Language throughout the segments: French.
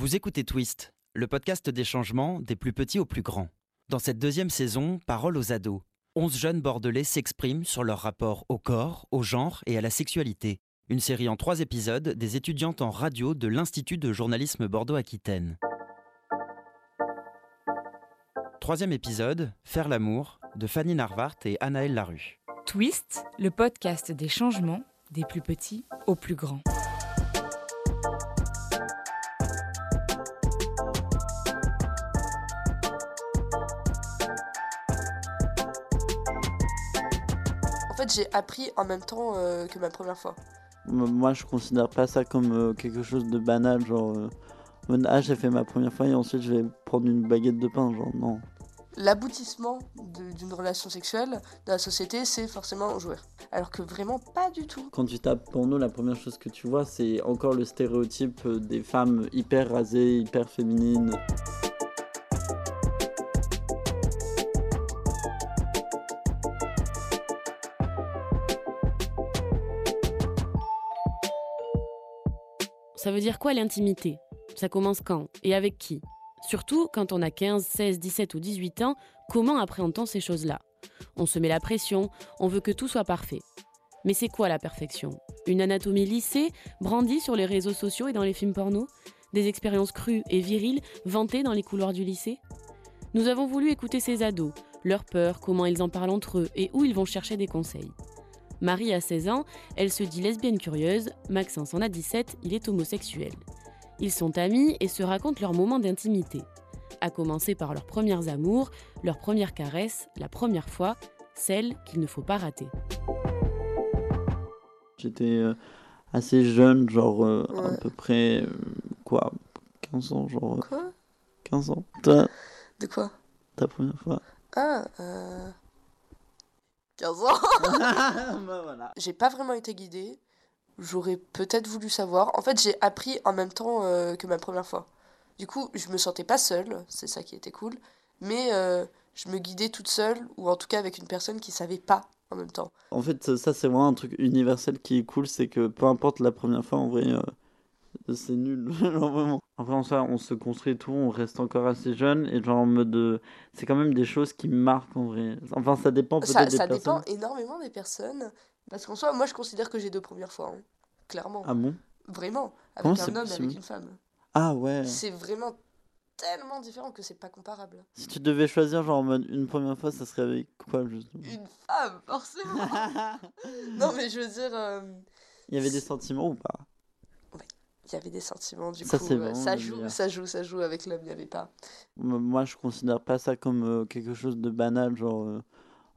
Vous écoutez Twist, le podcast des changements des plus petits aux plus grands. Dans cette deuxième saison, Parole aux ados. 11 jeunes bordelais s'expriment sur leur rapport au corps, au genre et à la sexualité. Une série en trois épisodes des étudiantes en radio de l'Institut de journalisme Bordeaux-Aquitaine. Troisième épisode, Faire l'amour, de Fanny Narvart et Anaëlle Larue. Twist, le podcast des changements des plus petits aux plus grands. J'ai appris en même temps euh, que ma première fois. Moi, je considère pas ça comme euh, quelque chose de banal, genre. euh, ah, j'ai fait ma première fois et ensuite je vais prendre une baguette de pain, genre, non. L'aboutissement d'une relation sexuelle dans la société, c'est forcément jouer. Alors que vraiment pas du tout. Quand tu tapes porno, la première chose que tu vois, c'est encore le stéréotype des femmes hyper rasées, hyper féminines. Ça veut dire quoi l'intimité? Ça commence quand? Et avec qui? Surtout quand on a 15, 16, 17 ou 18 ans, comment appréhende-t-on ces choses-là? On se met la pression, on veut que tout soit parfait. Mais c'est quoi la perfection? Une anatomie lissée, brandie sur les réseaux sociaux et dans les films porno? Des expériences crues et viriles vantées dans les couloirs du lycée? Nous avons voulu écouter ces ados, leurs peurs, comment ils en parlent entre eux et où ils vont chercher des conseils. Marie a 16 ans, elle se dit lesbienne curieuse, Maxence en a 17, il est homosexuel. Ils sont amis et se racontent leurs moments d'intimité. À commencer par leurs premières amours, leurs premières caresses, la première fois, celle qu'il ne faut pas rater. J'étais euh, assez jeune, genre euh, à peu près, euh, quoi, 15 ans, genre Quoi? 15 ans. Toi, De quoi? Ta première fois? Ah, euh... 15 ans Bah voilà. J'ai pas vraiment été guidée. J'aurais peut-être voulu savoir. En fait, j'ai appris en même temps euh, que ma première fois. Du coup, je me sentais pas seule, c'est ça qui était cool. Mais euh, je me guidais toute seule, ou en tout cas avec une personne qui savait pas en même temps. En fait, ça, ça, c'est vraiment un truc universel qui est cool, c'est que peu importe la première fois, en vrai, euh, c'est nul, genre vraiment. En soi, on se construit tout, on reste encore assez jeune, et genre en mode, euh, c'est quand même des choses qui marquent en vrai. Enfin, ça dépend peut-être Ça, des ça personnes. dépend énormément des personnes. Parce qu'en soi, moi, je considère que j'ai deux premières fois. hein. Clairement. Ah bon? Vraiment. Avec c'est un homme et avec une femme. Ah ouais. C'est vraiment tellement différent que c'est pas comparable. Si tu devais choisir, genre en mode, une première fois, ça serait avec quoi, justement? Une femme, forcément. non, mais je veux dire, euh, Il y avait des sentiments ou pas? Il y avait des sentiments, du Ça, coup. euh, ça joue, ça joue, ça joue. Avec l'homme, il n'y avait pas. Moi, je considère pas ça comme euh, quelque chose de banal, genre, euh,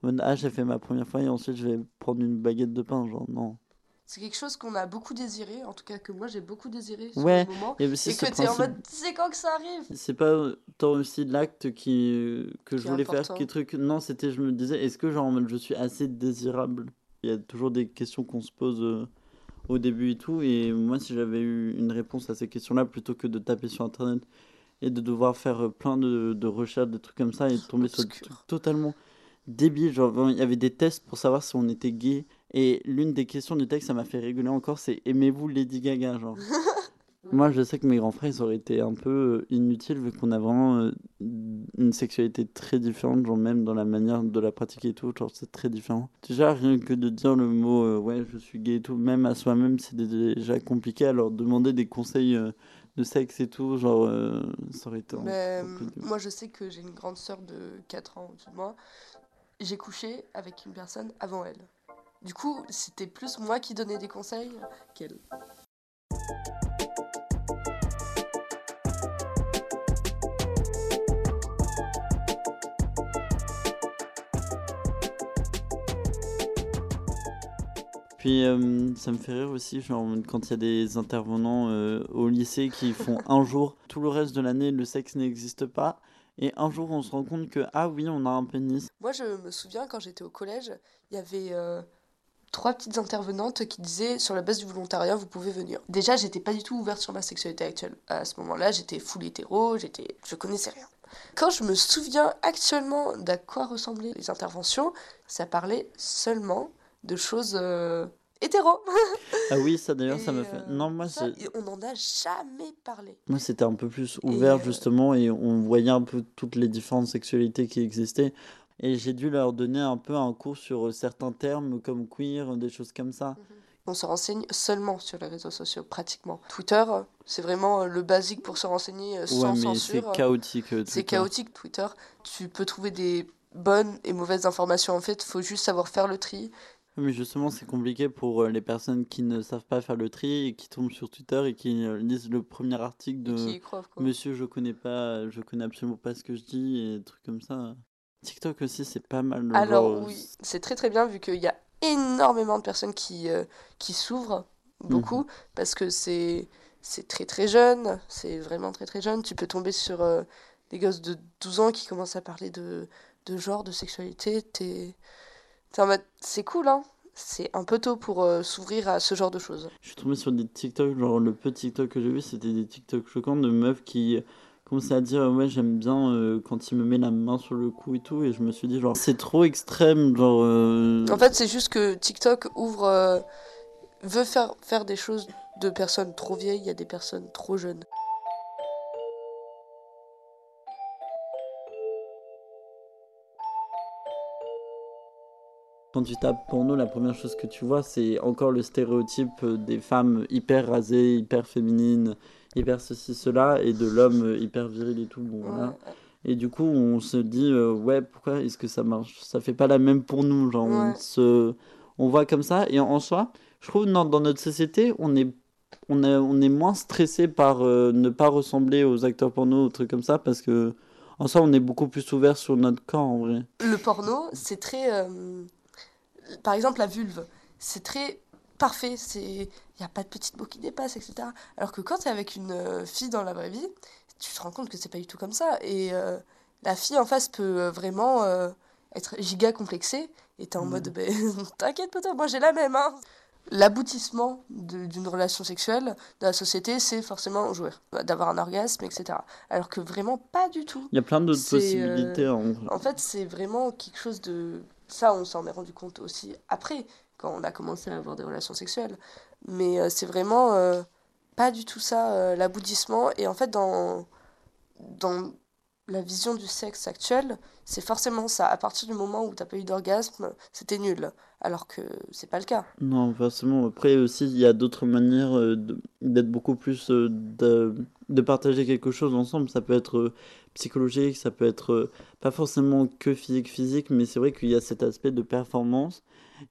en ah, j'ai fait ma première fois et ensuite je vais prendre une baguette de pain, genre, non. C'est quelque chose qu'on a beaucoup désiré, en tout cas que moi j'ai beaucoup désiré sur Ouais, le moment. Aussi Et que t'es en principe- mode, c'est quand que ça arrive? C'est pas tant aussi l'acte qui euh, que je voulais faire qui truc. Non, c'était je me disais est-ce que genre en mode je suis assez désirable? Il y a toujours des questions qu'on se pose euh, au début et tout. Et moi si j'avais eu une réponse à ces questions-là plutôt que de taper sur internet et de devoir faire euh, plein de, de recherches des trucs comme ça et de tomber sur des trucs totalement débiles. Genre il y avait des tests pour savoir si on était gay. Et l'une des questions du texte ça m'a fait rigoler encore c'est aimez-vous Lady Gaga? genre Moi, je sais que mes grands frères, ils auraient été un peu euh, inutiles vu qu'on a vraiment euh, une sexualité très différente, genre même dans la manière de la pratiquer et tout, genre c'est très différent. Déjà, rien que de dire le mot euh, ouais, je suis gay et tout, même à soi-même, c'est déjà compliqué. Alors, demander des conseils euh, de sexe et tout, genre, euh, ça aurait été un Mais, peu dur. moi je sais que j'ai une grande sœur de 4 ans au-dessus de moi. J'ai couché avec une personne avant elle. Du coup, c'était plus moi qui donnais des conseils qu'elle. Puis euh, ça me fait rire aussi, genre quand il y a des intervenants euh, au lycée qui font un jour, tout le reste de l'année, le sexe n'existe pas. Et un jour, on se rend compte que, ah oui, on a un pénis. Moi, je me souviens quand j'étais au collège, il y avait euh, trois petites intervenantes qui disaient sur la base du volontariat, vous pouvez venir. Déjà, j'étais pas du tout ouverte sur ma sexualité actuelle. À ce moment-là, j'étais full hétéro, j'étais, je connaissais rien. Quand je me souviens actuellement d'à quoi ressemblaient les interventions, ça parlait seulement de choses euh, hétéro. Ah oui, ça d'ailleurs, ça m'a fait. euh, Non, moi, ça, on n'en a jamais parlé. moi c'était un peu plus ouvert euh, justement et on voyait un peu toutes les différentes sexualités qui existaient. Et j'ai dû leur donner un peu un cours sur euh, certains termes comme queer, des choses comme ça. On se renseigne seulement sur les réseaux sociaux, pratiquement. Twitter, c'est vraiment le basique pour se renseigner euh, Ouais, sans mais c'est censure. chaotique. C'est Twitter. chaotique Twitter. Tu peux trouver des bonnes et mauvaises informations en fait, faut juste savoir faire le tri. Mais justement, c'est compliqué pour euh, les personnes qui ne savent pas faire le tri et qui tombent sur Twitter et qui euh, lisent le premier article de croient. Monsieur, je connais pas, je connais absolument pas ce que je dis et des trucs comme ça. TikTok aussi, c'est pas mal. le Alors genre, euh, oui, c'est très très bien vu qu'il y a énormément de personnes qui, euh, qui s'ouvrent beaucoup Mhm. parce que c'est c'est très très jeune, c'est vraiment très très jeune. Tu peux tomber sur euh, des gosses de 12 ans qui commencent à parler de, de genre, de sexualité. T'es c'est cool hein, c'est un peu tôt pour euh, s'ouvrir à ce genre de choses. Je suis tombé sur des TikTok, genre le peu TikTok que j'ai vu, c'était des TikTok choquants de meufs qui commençaient à dire ouais j'aime bien euh, quand il me met la main sur le cou et tout et je me suis dit genre c'est trop extrême genre euh, En fait, c'est juste que TikTok ouvre, euh, veut faire, faire des choses de personnes trop vieilles, il y a des personnes trop jeunes. Quand tu tapes porno la première chose que tu vois c'est encore le stéréotype des femmes hyper rasées, hyper féminines, hyper ceci cela et de l'homme hyper viril et tout bon voilà. Et du coup, on se dit, euh, ouais, pourquoi est-ce que ça marche? Ça fait pas la même pour nous. Genre, on, se, on voit comme ça. Et en soi, je trouve dans, dans notre société, on est, on est, on est moins stressé par euh, ne pas ressembler aux acteurs porno ou trucs comme ça. Parce que, en soi, on est beaucoup plus ouvert sur notre corps, en vrai. Le porno, c'est très. euh, Par exemple, la vulve, c'est très parfait. C'est il n'y a pas de petites mots qui dépassent, etc. Alors que quand tu es avec une euh, fille dans la vraie vie, tu te rends compte que c'est pas du tout comme ça. Et euh, la fille en face peut euh, vraiment euh, être giga complexée. Et t'es en mode, ben, t'inquiète, poteau, moi j'ai la même. Hein. L'aboutissement d'une relation sexuelle dans la société, c'est forcément jouer, d'avoir un orgasme, etc. Alors que vraiment pas du tout. Il y a plein d'autres possibilités. en. En fait, c'est vraiment quelque chose de... Ça, on s'en est rendu compte aussi après, quand on a commencé à avoir des relations sexuelles. Mais euh, c'est vraiment euh, pas du tout ça, euh, l'aboutissement. Et en fait, dans, dans la vision du sexe actuel, c'est forcément ça. À partir du moment où t'as pas eu d'orgasme, c'était nul. Alors que c'est pas le cas. Non, forcément. Après aussi, il y a d'autres manières euh, d'être beaucoup plus euh, de, de partager quelque chose ensemble. Ça peut être euh, psychologique, ça peut être pas forcément que physique physique, mais c'est vrai qu'il y a cet aspect de performance.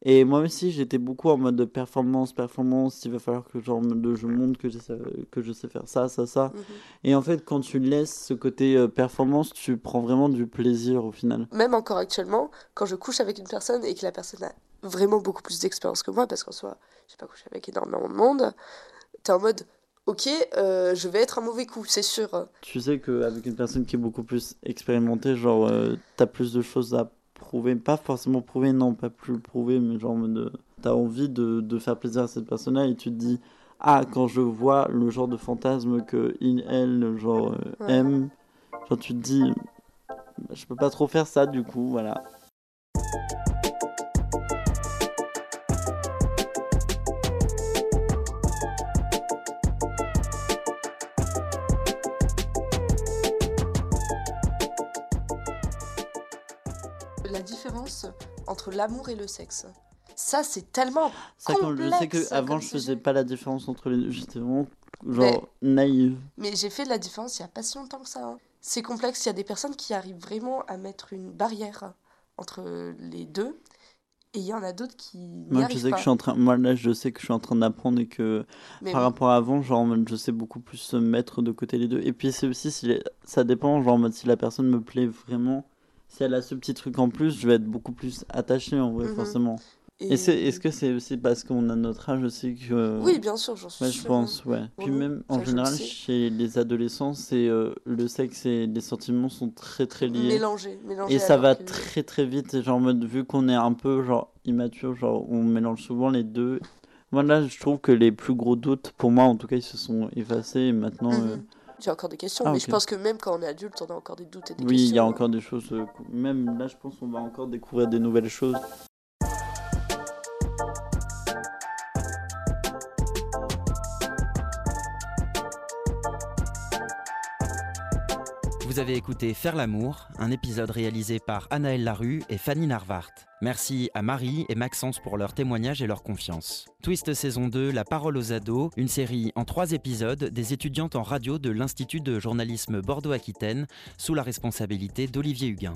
Et moi aussi, j'étais beaucoup en mode de performance, performance. Il va falloir que genre, de, je montre que je sais, que je sais faire ça, ça, ça. Mhm. Et en fait, quand tu laisses ce côté euh, performance, tu prends vraiment du plaisir au final. Même encore actuellement, quand je couche avec une personne et que la personne a vraiment beaucoup plus d'expérience que moi, parce qu'en soi, j'ai pas couché avec énormément de monde, t'es en mode, ok, euh, je vais être un mauvais coup, c'est sûr. Tu sais qu'avec une personne qui est beaucoup plus expérimentée, genre, euh, t'as plus de choses à prouver. Pas forcément prouver, non, pas plus le prouver, mais genre, en mode, euh, t'as envie de, de faire plaisir à cette personne-là et tu te dis, ah, quand je vois le genre de fantasme que il, elle, genre, euh, aime, genre, tu te dis, bah, je peux pas trop faire ça, du coup, voilà. La différence entre l'amour et le sexe. Ça, c'est tellement. Ça, quand je sais Complexe que avant je faisais pas la différence entre les deux, j'étais vraiment, genre, naïve. Mais j'ai fait de la différence il y a pas si longtemps que ça. hein. C'est complexe, il y a des personnes qui arrivent vraiment à mettre une barrière entre les deux. Et il y en a d'autres qui Moi, je sais que je suis en train, moi, là, je sais que je suis en train d'apprendre et que Mais par rapport à avant, genre, je sais beaucoup plus mettre de côté les deux. Et puis, c'est aussi, si les- ça dépend, genre, si la personne me plaît vraiment, si elle a ce petit truc en plus, je vais être beaucoup plus attaché, en vrai, Mhm. forcément. Et, est-ce que c'est aussi parce qu'on a notre âge aussi que. Oui, bien sûr, j'en suis Ouais, je pense, ouais. Puis même, en général, chez les adolescents, c'est euh, le sexe et les sentiments sont très, très liés. Mélangé, mélangé. Et ça va que- très très vite, genre en mode, vu qu'on est un peu genre immature, genre on mélange souvent les deux. Moi là, je trouve que les plus gros doutes, pour moi en tout cas, ils se sont effacés et maintenant, euh, Mhm. J'ai encore des questions, Ah, mais je pense que même quand on est adulte, on a encore des doutes et des oui, il questions. y a encore des choses, euh, même là je pense qu'on va encore découvrir des nouvelles choses. Vous avez écouté Faire l'amour, un épisode réalisé par Anaëlle Larue et Fanny Narvart. Merci à Marie et Maxence pour leur témoignage et leur confiance. Twist saison 2, La parole aux ados, une série en trois épisodes des étudiantes en radio de l'Institut de journalisme Bordeaux-Aquitaine sous la responsabilité d'Olivier Huguin.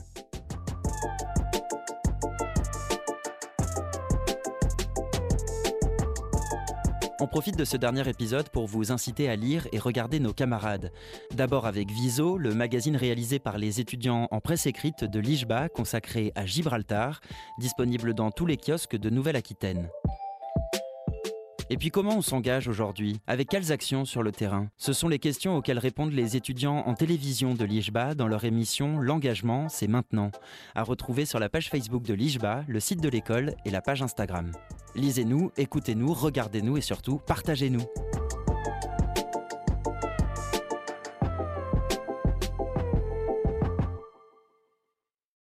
On profite de ce dernier épisode pour vous inciter à lire et regarder nos camarades. D'abord avec Viso, le magazine réalisé par les étudiants en presse écrite de l'IJBA consacré à Gibraltar, disponible dans tous les kiosques de Nouvelle-Aquitaine. Et puis comment on s'engage aujourd'hui? Avec quelles actions sur le terrain? Ce sont les questions auxquelles répondent les étudiants en télévision de l'IJBA dans leur émission L'engagement, c'est maintenant, à retrouver sur la page Facebook de l'IJBA, le site de l'école et la page Instagram. Lisez-nous, écoutez-nous, regardez-nous et surtout partagez-nous.